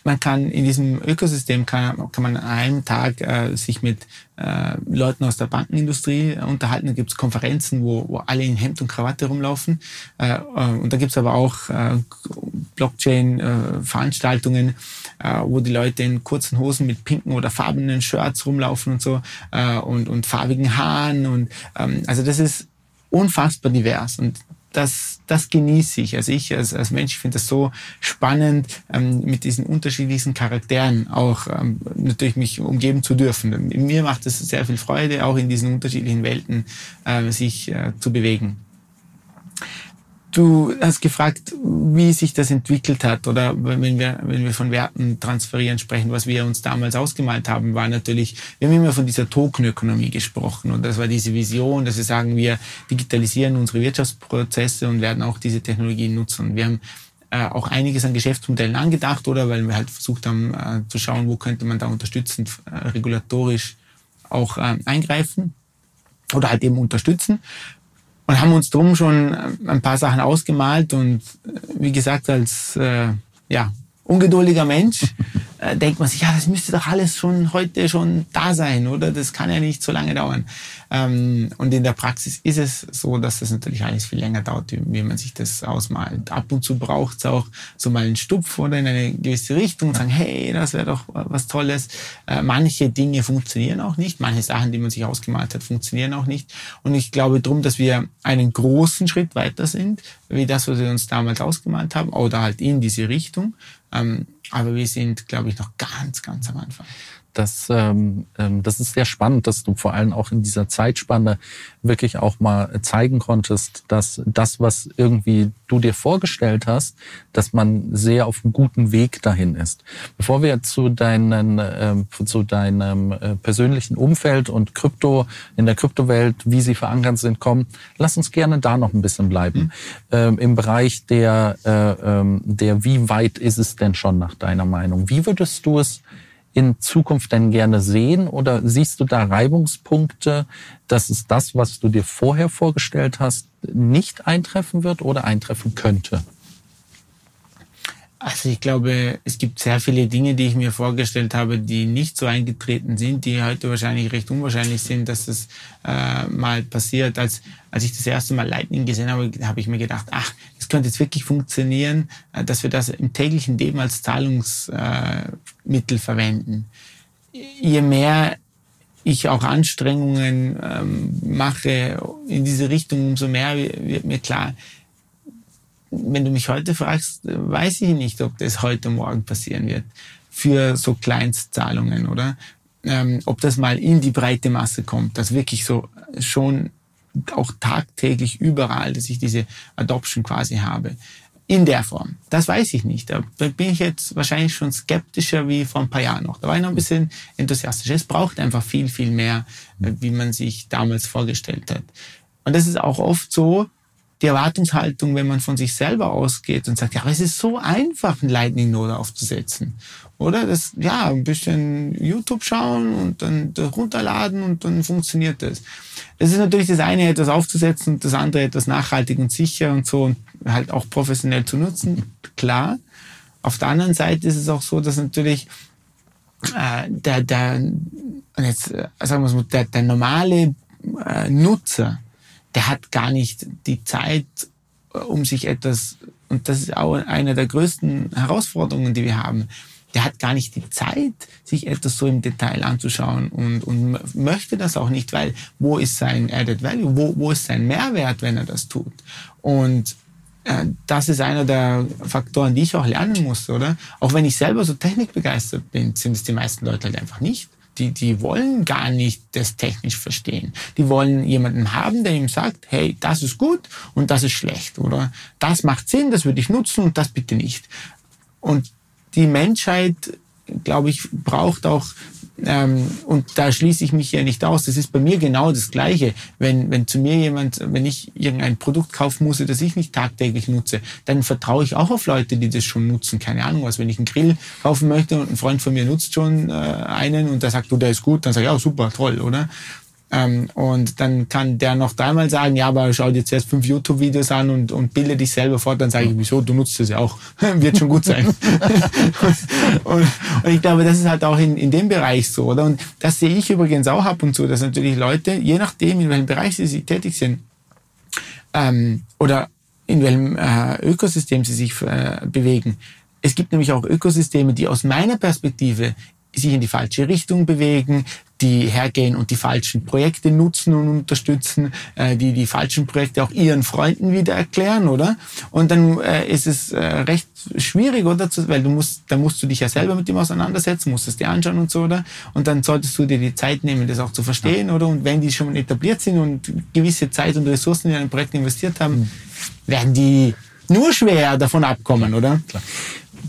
man kann in diesem Ökosystem kann, kann man an einem Tag äh, sich mit äh, Leuten aus der Bankenindustrie unterhalten. Da gibt's Konferenzen, wo, wo alle in Hemd und Krawatte rumlaufen. Äh, äh und da gibt's aber auch äh, Blockchain-Veranstaltungen, äh, wo die Leute in kurzen Hosen mit pinken oder farbenen Shirts rumlaufen und so äh, und, und farbigen Haaren. Und ähm, also das ist unfassbar divers. Und das, das genieße ich. Also ich als, als Mensch finde das so spannend, ähm, mit diesen unterschiedlichen Charakteren auch ähm, natürlich mich umgeben zu dürfen. Mir macht es sehr viel Freude, auch in diesen unterschiedlichen Welten äh, sich äh, zu bewegen. Du hast gefragt, wie sich das entwickelt hat oder? Wenn wir, wenn wir von Werten transferieren sprechen, was wir uns damals ausgemalt haben, war natürlich, wir haben immer von dieser Tokenökonomie gesprochen und das war diese Vision, dass wir sagen, wir digitalisieren unsere Wirtschaftsprozesse und werden auch diese Technologien nutzen. Wir haben äh, auch einiges an Geschäftsmodellen angedacht, oder? Weil wir halt versucht haben äh, zu schauen, wo könnte man da unterstützend äh, regulatorisch auch eingreifen oder halt eben unterstützen und haben uns drum schon ein paar Sachen ausgemalt und äh, wie gesagt, als äh, ja, ungeduldiger Mensch äh, denkt man sich, ja, das müsste doch alles schon heute schon da sein, oder? Das kann ja nicht so lange dauern. Ähm, und in der Praxis ist es so, dass das natürlich alles viel länger dauert, wie man sich das ausmalt. Ab und zu braucht es auch so mal einen Stupf oder in eine gewisse Richtung und sagen, hey, das wäre doch was Tolles. Äh, manche Dinge funktionieren auch nicht, manche Sachen, die man sich ausgemalt hat, funktionieren auch nicht. Und ich glaube drum, dass wir einen großen Schritt weiter sind, wie das, was wir uns damals ausgemalt haben, oder halt in diese Richtung. Ähm, aber wir sind, glaube ich, noch ganz, ganz am Anfang das, ähm, ähm, das ist sehr spannend, dass du vor allem auch in dieser Zeitspanne wirklich auch mal zeigen konntest, dass das, was irgendwie du dir vorgestellt hast, dass man sehr auf einem guten Weg dahin ist. Bevor wir zu, deinen, äh, zu deinem äh, persönlichen Umfeld und Krypto in der Kryptowelt, wie sie verankert sind, kommen, lass uns gerne da noch ein bisschen bleiben. Mhm. Ähm, Im Bereich der, äh, ähm, der, wie weit ist es denn schon nach deiner Meinung? Wie würdest du es in Zukunft denn gerne sehen? Oder siehst du da Reibungspunkte, dass es das, was du dir vorher vorgestellt hast, nicht eintreffen wird oder eintreffen könnte? Also ich glaube, es gibt sehr viele Dinge, die ich mir vorgestellt habe, die nicht so eingetreten sind, die heute wahrscheinlich recht unwahrscheinlich sind, dass das äh, mal passiert. Als, als ich das erste Mal Lightning gesehen habe, habe ich mir gedacht, ach, könnte jetzt wirklich funktionieren, äh, dass wir das im täglichen Leben als Zahlungsmittel verwenden. Je mehr ich auch Anstrengungen ähm, mache in diese Richtung, umso mehr wird mir klar, wenn du mich heute fragst, weiß ich nicht, ob das heute Morgen passieren wird für so Kleinstzahlungen, oder? Ähm, ob das mal in die breite Masse kommt, dass wirklich so schon auch tagtäglich überall, dass ich diese Adoption quasi habe. In der Form. Das weiß ich nicht. Da bin ich jetzt wahrscheinlich schon skeptischer wie vor ein paar Jahren noch. Da war ich noch ein bisschen enthusiastischer. Es braucht einfach viel, viel mehr, äh, wie man sich damals vorgestellt hat. Und das ist auch oft so, die Erwartungshaltung, wenn man von sich selber ausgeht und sagt, ja, aber es ist so einfach, ein Lightning Node aufzusetzen. Oder das, ja, ein bisschen YouTube schauen und dann runterladen und dann funktioniert das. Das ist natürlich das eine, etwas aufzusetzen und das andere etwas nachhaltig und sicher und so und halt auch professionell zu nutzen. Klar. Auf der anderen Seite ist es auch so, dass natürlich äh, der, der, jetzt äh, sagen wir mal, der, der normale äh, Nutzer, der hat gar nicht die Zeit, äh, um sich etwas, und das ist auch eine der größten Herausforderungen, die wir haben, der hat gar nicht die Zeit, sich etwas so im Detail anzuschauen und, und möchte das auch nicht, weil wo ist sein Added Value, wo, wo ist sein Mehrwert, wenn er das tut? Und äh, das ist einer der Faktoren, die ich auch lernen muss, oder? Auch wenn ich selber so technikbegeistert bin, sind es die meisten Leute halt einfach nicht die, die wollen gar nicht das technisch verstehen. Die wollen jemanden haben, der ihm sagt, hey, das ist gut und das ist schlecht oder das macht Sinn, das würde ich nutzen und das bitte nicht. Und die Menschheit, glaube ich, braucht auch ähm, und da schließe ich mich ja nicht aus. Das ist bei mir genau das Gleiche. Wenn, wenn zu mir jemand, wenn ich irgendein Produkt kaufen muss, das ich nicht tagtäglich nutze, dann vertraue ich auch auf Leute, die das schon nutzen. Keine Ahnung was. Wenn ich einen Grill kaufen möchte und ein Freund von mir nutzt schon äh, einen und der sagt, du, der ist gut, dann sage ich, ja, super, toll, oder? Ähm, und dann kann der noch dreimal sagen, ja, aber schau dir zuerst fünf YouTube-Videos an und, und bilde dich selber fort. Dann sage ich, wieso, du nutzt es ja auch. Wird schon gut sein. und, und, ich glaube, das ist halt auch in, in dem Bereich so, oder? Und das sehe ich übrigens auch ab und zu, dass natürlich Leute, je nachdem, in welchem Bereich sie tätig sind, ähm, oder in welchem äh, Ökosystem sie sich äh, bewegen. Es gibt nämlich auch Ökosysteme, die aus meiner Perspektive sich in die falsche Richtung bewegen, die hergehen und die falschen Projekte nutzen und unterstützen, äh, die die falschen Projekte auch ihren Freunden wieder erklären, oder? Und dann äh, ist es äh, recht schwierig, oder? Weil du musst, da musst du dich ja selber mit dem auseinandersetzen, musst es dir anschauen und so, oder? Und dann solltest du dir die Zeit nehmen, das auch zu verstehen, ja. oder? Und wenn die schon etabliert sind und gewisse Zeit und Ressourcen in ein Projekt investiert haben, mhm. werden die nur schwer davon abkommen, oder? Klar.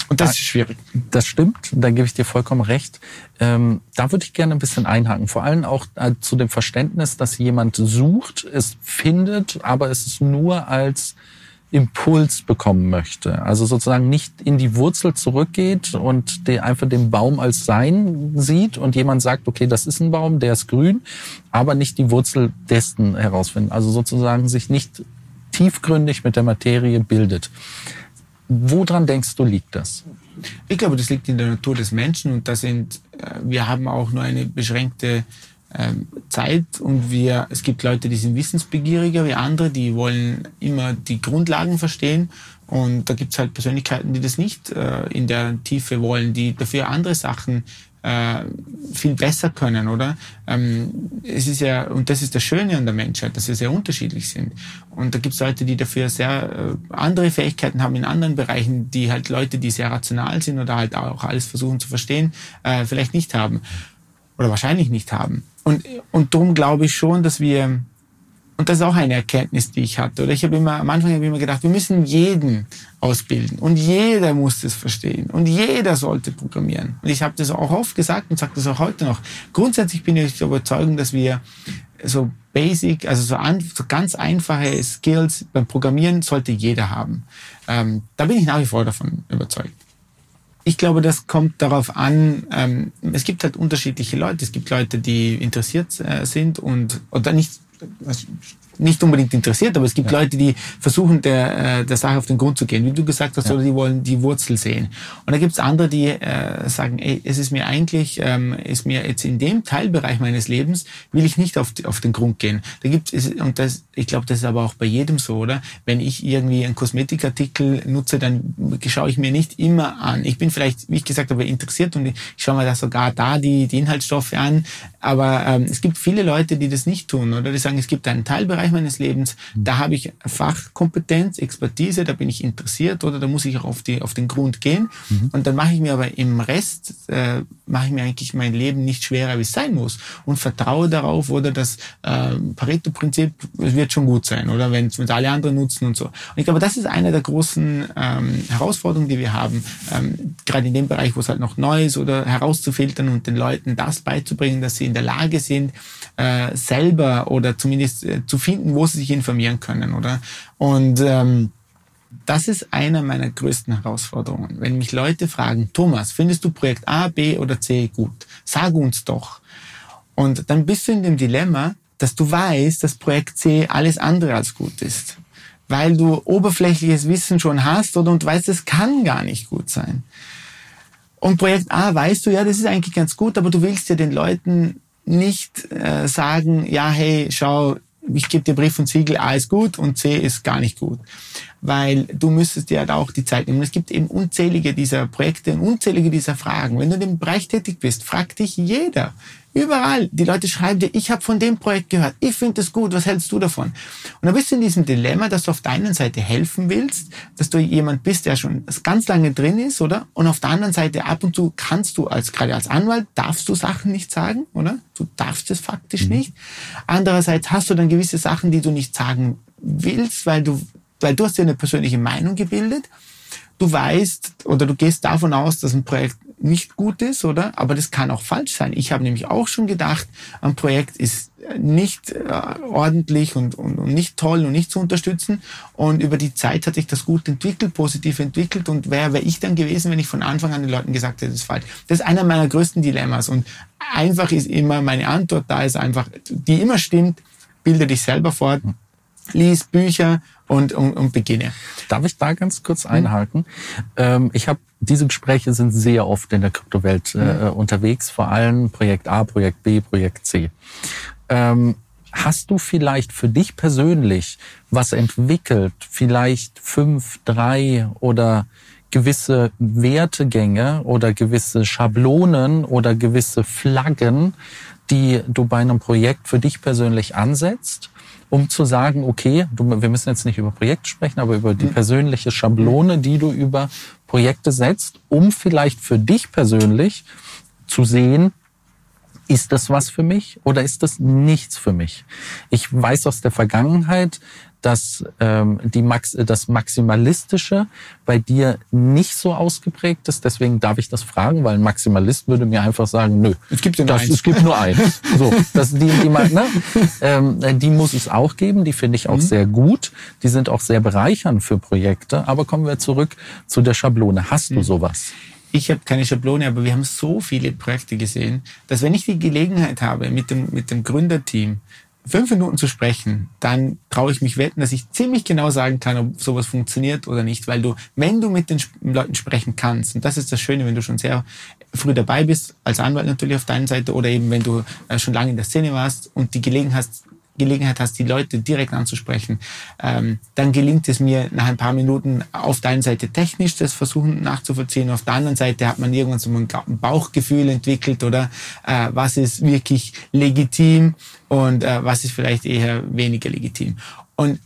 Und das da, ist schwierig. Das stimmt, da gebe ich dir vollkommen recht. Ähm, da würde ich gerne ein bisschen einhaken. Vor allem auch äh, zu dem Verständnis, dass jemand sucht, es findet, aber es nur als Impuls bekommen möchte. Also sozusagen nicht in die Wurzel zurückgeht und der einfach den Baum als sein sieht und jemand sagt, okay, das ist ein Baum, der ist grün, aber nicht die Wurzel dessen herausfinden. Also sozusagen sich nicht tiefgründig mit der Materie bildet Woran denkst du, liegt das? Ich glaube, das liegt in der Natur des Menschen und da sind, äh, wir haben auch nur eine beschränkte Zeit und wir, es gibt Leute, die sind wissensbegieriger wie andere, die wollen immer die Grundlagen verstehen und da gibt es halt Persönlichkeiten, die das nicht äh, in der Tiefe wollen, die dafür andere Sachen äh, viel besser können, oder? Ähm, es ist ja, und das ist das Schöne an der Menschheit, dass wir sehr unterschiedlich sind. Und da gibt es Leute, die dafür sehr äh, andere Fähigkeiten haben in anderen Bereichen, die halt Leute, die sehr rational sind oder halt auch alles versuchen zu verstehen, äh, vielleicht nicht haben. Oder wahrscheinlich nicht haben. Und, und darum glaube ich schon, dass wir, und das ist auch eine Erkenntnis, die ich hatte, oder ich habe immer, am Anfang habe ich immer gedacht, wir müssen jeden ausbilden und jeder muss das verstehen und jeder sollte programmieren. Und ich habe das auch oft gesagt und sage das auch heute noch. Grundsätzlich bin ich der Überzeugung, dass wir so basic, also so, an, so ganz einfache Skills beim Programmieren sollte jeder haben. Ähm, da bin ich nach wie vor davon überzeugt. Ich glaube, das kommt darauf an, ähm, es gibt halt unterschiedliche Leute. Es gibt Leute, die interessiert äh, sind und oder nicht nicht unbedingt interessiert, aber es gibt ja. Leute, die versuchen, der, äh, der Sache auf den Grund zu gehen. Wie du gesagt hast, ja. oder die wollen die Wurzel sehen. Und da gibt es andere, die äh, sagen, ey, es ist mir eigentlich, ähm, ist mir jetzt in dem Teilbereich meines Lebens, will ich nicht auf, auf den Grund gehen. Da gibt es, und das, ich glaube, das ist aber auch bei jedem so, oder? Wenn ich irgendwie einen Kosmetikartikel nutze, dann schaue ich mir nicht immer an. Ich bin vielleicht, wie ich gesagt habe, interessiert und ich schaue mir da sogar da die, die Inhaltsstoffe an. Aber ähm, es gibt viele Leute, die das nicht tun, oder? Die sagen, es gibt einen Teilbereich meines Lebens, mhm. da habe ich Fachkompetenz, Expertise, da bin ich interessiert oder da muss ich auch auf, die, auf den Grund gehen. Mhm. Und dann mache ich mir aber im Rest, äh, mache ich mir eigentlich mein Leben nicht schwerer, wie es sein muss und vertraue darauf oder das äh, Pareto-Prinzip wird schon gut sein oder wenn es alle anderen nutzen und so. Und ich glaube, das ist eine der großen ähm, Herausforderungen, die wir haben, ähm, gerade in dem Bereich, wo es halt noch neu ist oder herauszufiltern und den Leuten das beizubringen, dass sie in der Lage sind, äh, selber oder zumindest äh, zu finden, wo sie sich informieren können, oder? Und ähm, das ist eine meiner größten Herausforderungen. Wenn mich Leute fragen, Thomas, findest du Projekt A, B oder C gut? Sag uns doch. Und dann bist du in dem Dilemma, dass du weißt, dass Projekt C alles andere als gut ist. Weil du oberflächliches Wissen schon hast oder und weißt, es kann gar nicht gut sein. Und Projekt A weißt du, ja, das ist eigentlich ganz gut, aber du willst ja den Leuten nicht äh, sagen, ja, hey, schau, ich gebe dir Brief und Siegel, A ist gut und C ist gar nicht gut. Weil du müsstest dir halt auch die Zeit nehmen. Es gibt eben unzählige dieser Projekte und unzählige dieser Fragen. Wenn du in dem Bereich tätig bist, fragt dich jeder. Überall. Die Leute schreiben dir, ich habe von dem Projekt gehört, ich finde das gut, was hältst du davon? Und dann bist du in diesem Dilemma, dass du auf der einen Seite helfen willst, dass du jemand bist, der schon ganz lange drin ist, oder? Und auf der anderen Seite ab und zu kannst du als, gerade als Anwalt, darfst du Sachen nicht sagen, oder? Du darfst es faktisch mhm. nicht. Andererseits hast du dann gewisse Sachen, die du nicht sagen willst, weil du, weil du hast dir eine persönliche Meinung gebildet. Du weißt oder du gehst davon aus, dass ein Projekt nicht gut ist, oder? Aber das kann auch falsch sein. Ich habe nämlich auch schon gedacht, ein Projekt ist nicht äh, ordentlich und, und, und nicht toll und nicht zu unterstützen. Und über die Zeit hat sich das gut entwickelt, positiv entwickelt. Und wer wäre ich dann gewesen, wenn ich von Anfang an den Leuten gesagt hätte, das ist falsch? Das ist einer meiner größten Dilemmas. Und einfach ist immer, meine Antwort da ist einfach, die immer stimmt, bilde dich selber fort, lies Bücher und, und, und beginne. Darf ich da ganz kurz einhaken? Mhm. Ähm, ich habe diese Gespräche sind sehr oft in der Kryptowelt äh, mhm. unterwegs, vor allem Projekt A, Projekt B, Projekt C. Ähm, hast du vielleicht für dich persönlich was entwickelt, vielleicht fünf, drei oder gewisse Wertegänge oder gewisse Schablonen oder gewisse Flaggen, die du bei einem Projekt für dich persönlich ansetzt, um zu sagen, okay, du, wir müssen jetzt nicht über Projekt sprechen, aber über die mhm. persönliche Schablone, die du über Projekte setzt, um vielleicht für dich persönlich zu sehen, ist das was für mich oder ist das nichts für mich? Ich weiß aus der Vergangenheit, dass ähm, die Max das Maximalistische bei dir nicht so ausgeprägt ist. Deswegen darf ich das fragen, weil ein Maximalist würde mir einfach sagen, nö, es gibt, ja das, es gibt nur eins. so, das, die, die, ne? ähm, die muss es auch geben. Die finde ich auch mhm. sehr gut. Die sind auch sehr bereichernd für Projekte. Aber kommen wir zurück zu der Schablone. Hast du mhm. sowas? ich habe keine Schablone, aber wir haben so viele Projekte gesehen, dass wenn ich die Gelegenheit habe, mit dem, mit dem Gründerteam fünf Minuten zu sprechen, dann traue ich mich wetten, dass ich ziemlich genau sagen kann, ob sowas funktioniert oder nicht. Weil du, wenn du mit den Leuten sprechen kannst, und das ist das Schöne, wenn du schon sehr früh dabei bist, als Anwalt natürlich auf deiner Seite, oder eben wenn du äh, schon lange in der Szene warst und die Gelegenheit hast, Gelegenheit hast, die Leute direkt anzusprechen, ähm, dann gelingt es mir nach ein paar Minuten auf der einen Seite technisch das versuchen nachzuvollziehen, auf der anderen Seite hat man irgendwann so ein Bauchgefühl entwickelt oder äh, was ist wirklich legitim und äh, was ist vielleicht eher weniger legitim. Und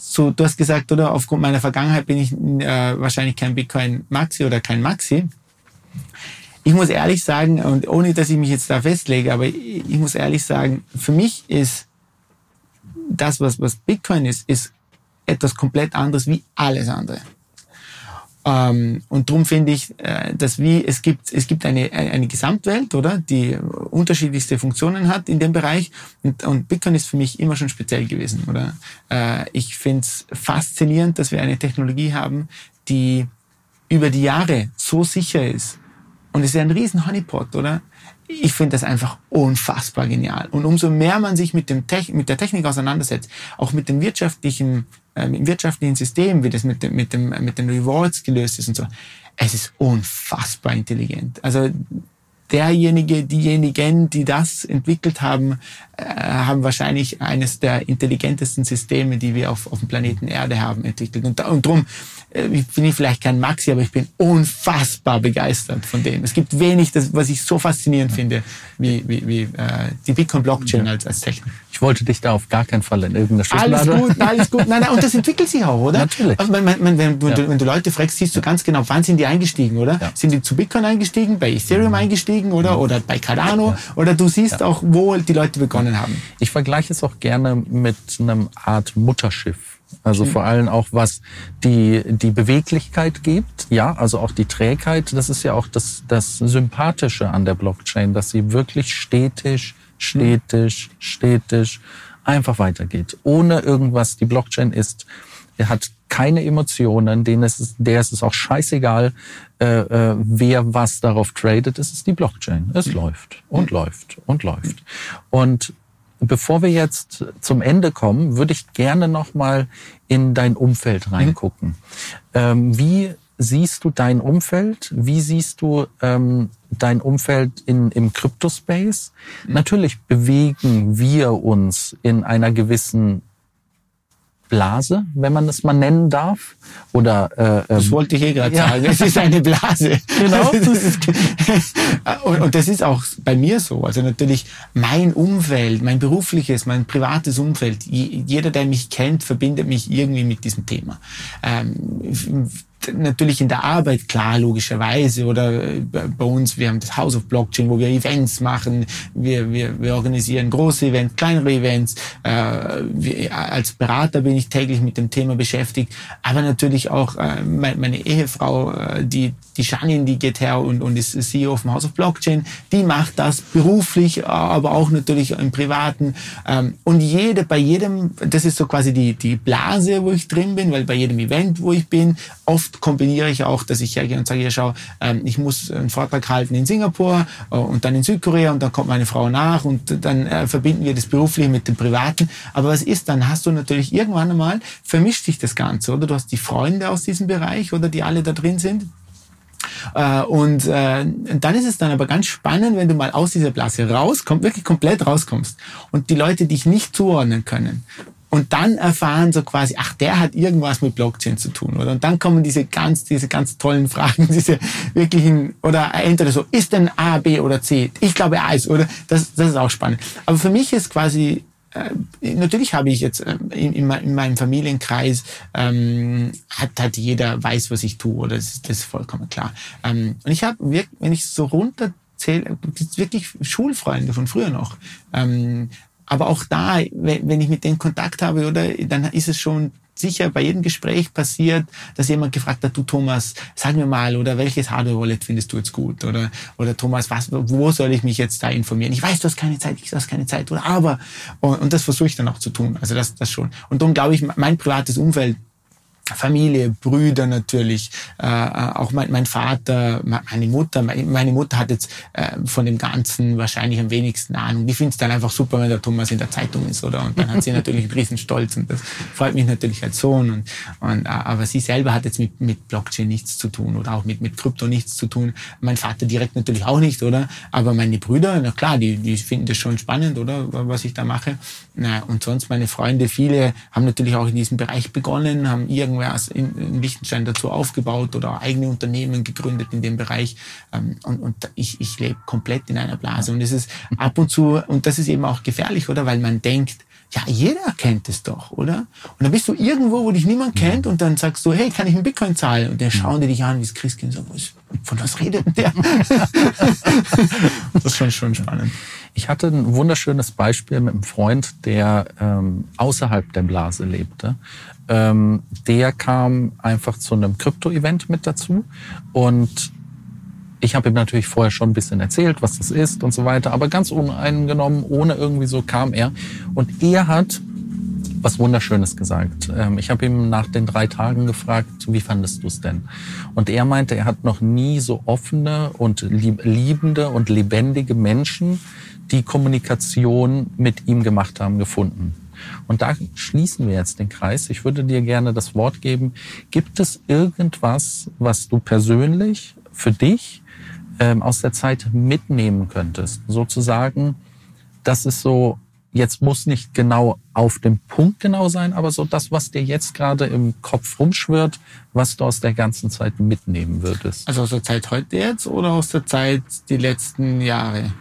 so, du hast gesagt, oder aufgrund meiner Vergangenheit bin ich äh, wahrscheinlich kein Bitcoin Maxi oder kein Maxi. Ich muss ehrlich sagen, und ohne dass ich mich jetzt da festlege, aber ich muss ehrlich sagen, für mich ist das, was, was Bitcoin ist, ist etwas komplett anderes wie alles andere. Ähm, und darum finde ich, äh, dass wie es gibt, es gibt eine, eine Gesamtwelt, oder, die unterschiedlichste Funktionen hat in dem Bereich. Und, und Bitcoin ist für mich immer schon speziell gewesen, oder? Äh, ich finde es faszinierend, dass wir eine Technologie haben, die über die Jahre so sicher ist. Und es ist ein riesen Honeypot, oder? Ich finde das einfach unfassbar genial. Und umso mehr man sich mit, dem mit der Technik auseinandersetzt, auch mit dem wirtschaftlichen, äh, mit dem wirtschaftlichen System, wie das mit, dem, mit, dem, mit den Rewards gelöst ist und so, es ist unfassbar intelligent. Also derjenige, diejenigen, die das entwickelt haben, äh, haben wahrscheinlich eines der intelligentesten Systeme, die wir auf, auf dem Planeten Erde haben, entwickelt. Und, und darum äh, ich bin ich vielleicht kein Maxi, aber ich bin unfassbar begeistert von dem. Es gibt wenig, das, was ich so faszinierend finde, wie, wie, wie äh, die Bitcoin-Blockchain ja. als, als Technik. Ich wollte dich da auf gar keinen Fall in irgendeiner Schublade... Alles gut, alles gut. Nein, nein, und das entwickelt sich auch, oder? Natürlich. Also, wenn, wenn, wenn, ja. du, wenn du Leute fragst, siehst du ganz genau, wann sind die eingestiegen, oder? Ja. Sind die zu Bitcoin eingestiegen, bei Ethereum mhm. eingestiegen, oder? Mhm. Oder bei Cardano? Oder du siehst auch, wo die Leute begonnen haben. Ich vergleiche es auch gerne mit einem Art Mutterschiff. Also mhm. vor allem auch was die, die Beweglichkeit gibt, ja, also auch die Trägheit. Das ist ja auch das, das Sympathische an der Blockchain, dass sie wirklich stetig, stetig, stetig einfach weitergeht. Ohne irgendwas. Die Blockchain ist, er hat keine Emotionen, denen ist, der ist es auch scheißegal, äh, äh, wer was darauf tradet. Es ist die Blockchain. Es mhm. läuft und mhm. läuft und läuft. Und Bevor wir jetzt zum Ende kommen, würde ich gerne noch mal in dein Umfeld mhm. reingucken. Mhm. Wie siehst du dein Umfeld? Wie siehst du ähm, dein Umfeld in, im Crypto-Space? Mhm. Natürlich bewegen wir uns in einer gewissen Blase, wenn man das mal nennen darf. Oder äh, das ähm, wollte ich eh gerade ja. sagen. Es ist eine Blase. Genau. und, und das ist auch bei mir so. Also natürlich mein Umfeld, mein berufliches, mein privates Umfeld. Jeder, der mich kennt, verbindet mich irgendwie mit diesem Thema. Ähm, natürlich in der Arbeit, klar, logischerweise. Oder äh, bei uns, wir haben das House of Blockchain, wo wir Events machen. Wir, wir, wir organisieren große Events, kleinere Events. Äh, wir, als Berater bin ich täglich mit dem Thema beschäftigt. Aber natürlich auch äh, meine Ehefrau, äh, die, die Janin, die geht her und, und ist CEO vom House of Blockchain. Die macht das beruflich, aber auch natürlich im Privaten. Ähm, und jede, bei jedem, das ist so quasi die, die Blase, wo ich drin bin, weil bei jedem Event, wo ich bin, oft kombiniere ich auch, dass ich hergehe und sage, ja schau, ähm, ich muss einen Vortrag halten in Singapur äh, und dann in Südkorea und dann kommt meine Frau nach und dann äh, verbinden wir das Berufliche mit dem Privaten. Aber was ist dann? Hast du natürlich irgendwann einmal, vermischt sich das Ganze, oder? Du hast die Freunde aus diesem Bereich oder die alle da drin sind. Äh, und dann ist es dann aber ganz spannend, wenn du mal aus dieser Blase rauskommst, wirklich komplett rauskommst und die Leute dich nicht zuordnen können und dann erfahren so quasi, ach, der hat irgendwas mit Blockchain zu tun, oder? Und dann kommen diese ganz, diese ganz tollen Fragen, diese wirklichen, oder entweder so, ist denn A, B oder C? Ich glaube A ist, oder? Das, das ist auch spannend. Aber für mich ist quasi, äh, natürlich habe ich jetzt äh, in, in, in, meinem Familienkreis, ähm, hat, hat jeder weiß, was ich tue, oder? Das ist, das ist vollkommen klar. Ähm, und ich habe, wenn ich so runterzähle, wirklich Schulfreunde von früher noch. Ähm, aber auch da, wenn ich mit denen Kontakt habe, oder, dann ist es schon sicher bei jedem Gespräch passiert, dass jemand gefragt hat, du Thomas, sag mir mal, oder welches Hardware-Wallet findest du jetzt gut? Oder, oder Thomas, was, wo soll ich mich jetzt da informieren? Ich weiß, du hast keine Zeit, ich hast keine Zeit, oder aber, und, und das versuche ich dann auch zu tun. Also das, das schon. Und darum glaube ich, mein privates Umfeld Familie, Brüder natürlich, äh, auch mein, mein Vater, meine Mutter. Meine Mutter hat jetzt äh, von dem Ganzen wahrscheinlich am wenigsten Ahnung. Die findet es dann einfach super, wenn der Thomas in der Zeitung ist, oder? Und dann hat sie natürlich einen riesen Stolz und das freut mich natürlich als Sohn. Und, und, äh, aber sie selber hat jetzt mit, mit Blockchain nichts zu tun oder auch mit, mit Krypto nichts zu tun. Mein Vater direkt natürlich auch nicht, oder? Aber meine Brüder, na klar, die, die finden das schon spannend, oder? Was ich da mache. Na, und sonst meine Freunde, viele haben natürlich auch in diesem Bereich begonnen, haben irgendwann irgendwas in, in Liechtenstein dazu aufgebaut oder eigene Unternehmen gegründet in dem Bereich. Ähm, und, und ich, ich lebe komplett in einer Blase. Und es ist ab und zu, und das ist eben auch gefährlich, oder? Weil man denkt, ja, jeder kennt es doch, oder? Und dann bist du irgendwo, wo dich niemand kennt und dann sagst du, hey, kann ich einen Bitcoin zahlen? Und dann schauen die dich an wie das Christkind so, von was redet denn der? das ist schon, schon spannend. Ich hatte ein wunderschönes Beispiel mit einem Freund, der ähm, außerhalb der Blase lebte. Ähm, der kam einfach zu einem Krypto-Event mit dazu und ich habe ihm natürlich vorher schon ein bisschen erzählt, was das ist und so weiter, aber ganz uneingenommen, ohne irgendwie so kam er. Und er hat was Wunderschönes gesagt. Ähm, ich habe ihm nach den drei Tagen gefragt, wie fandest du es denn? Und er meinte, er hat noch nie so offene und liebende und lebendige Menschen, die Kommunikation mit ihm gemacht haben, gefunden. Und da schließen wir jetzt den Kreis. Ich würde dir gerne das Wort geben. Gibt es irgendwas, was du persönlich für dich ähm, aus der Zeit mitnehmen könntest? Sozusagen, das ist so, jetzt muss nicht genau auf dem Punkt genau sein, aber so das, was dir jetzt gerade im Kopf rumschwirrt, was du aus der ganzen Zeit mitnehmen würdest. Also aus der Zeit heute jetzt oder aus der Zeit die letzten Jahre?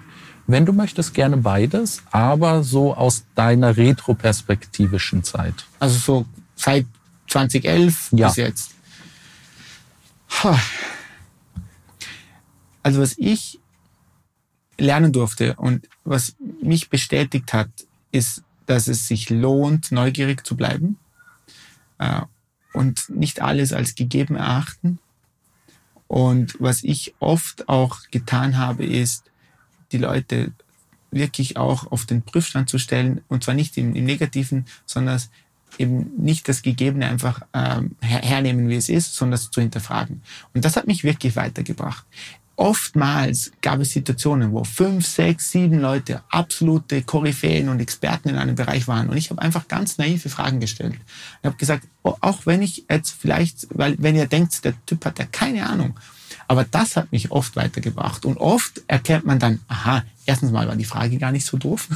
Wenn du möchtest, gerne beides, aber so aus deiner retroperspektivischen Zeit. Also so seit 2011 ja. bis jetzt. Also was ich lernen durfte und was mich bestätigt hat, ist, dass es sich lohnt, neugierig zu bleiben äh, und nicht alles als gegeben erachten. Und was ich oft auch getan habe, ist, die Leute wirklich auch auf den Prüfstand zu stellen und zwar nicht im, im Negativen, sondern eben nicht das Gegebene einfach ähm, her hernehmen, wie es ist, sondern es zu hinterfragen. Und das hat mich wirklich weitergebracht. Oftmals gab es Situationen, wo fünf, sechs, sieben Leute absolute Koryphäen und Experten in einem Bereich waren. Und ich habe einfach ganz naive Fragen gestellt. Ich habe gesagt, oh, auch wenn ich jetzt vielleicht, weil wenn ihr denkt, der Typ hat ja keine Ahnung, aber das hat mich oft weitergebracht. Und oft erkennt man dann, aha, erstens mal war die Frage gar nicht so doof.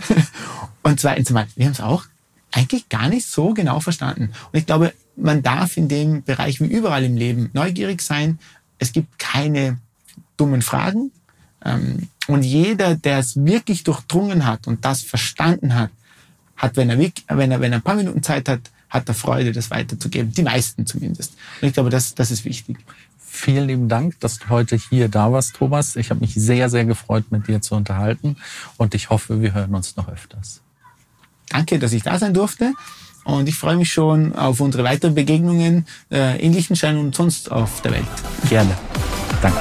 und zweitens mal, wir haben es auch eigentlich gar nicht so genau verstanden. Und ich glaube, man darf in dem Bereich wie überall im Leben neugierig sein. Es gibt keine dummen Fragen. Ähm, und jeder, der es wirklich durchdrungen hat und das verstanden hat, hat, wenn er, wenn er, wenn er ein paar Minuten Zeit hat, hat er Freude, das weiterzugeben. Die meisten zumindest. Und ich glaube, das, das ist wichtig. Vielen lieben Dank, dass du heute hier da warst, Thomas. Ich habe mich sehr, sehr gefreut, mit dir zu unterhalten und ich hoffe, wir hören uns noch öfters. Danke, dass ich da sein durfte und ich freue mich schon auf unsere weiteren Begegnungen äh, in Liechtenstein und sonst auf der Welt. Gerne. Danke.